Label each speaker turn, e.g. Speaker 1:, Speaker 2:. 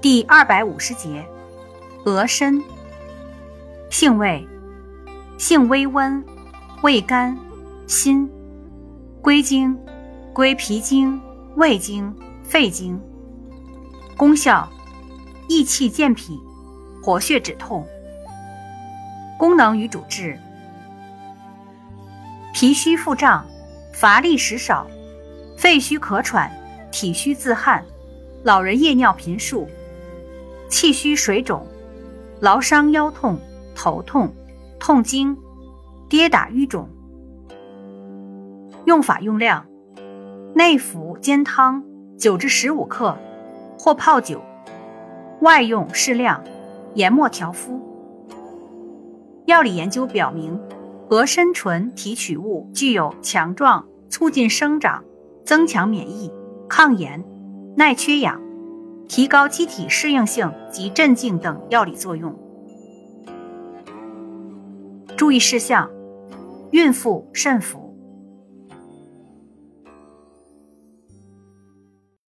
Speaker 1: 第二百五十节，鹅参。性味：性微温，味甘，辛。归经：归脾经、胃经、肺经。功效：益气健脾，活血止痛。功能与主治：脾虚腹胀，乏力食少，肺虚咳喘，体虚自汗，老人夜尿频数。气虚水肿、劳伤腰痛、头痛、痛经、跌打瘀肿。用法用量：内服煎汤九至十五克，或泡酒；外用适量，研末调敷。药理研究表明，鹅参醇提取物具有强壮、促进生长、增强免疫、抗炎、耐缺氧。提高机体适应性及镇静等药理作用。注意事项：孕妇慎服。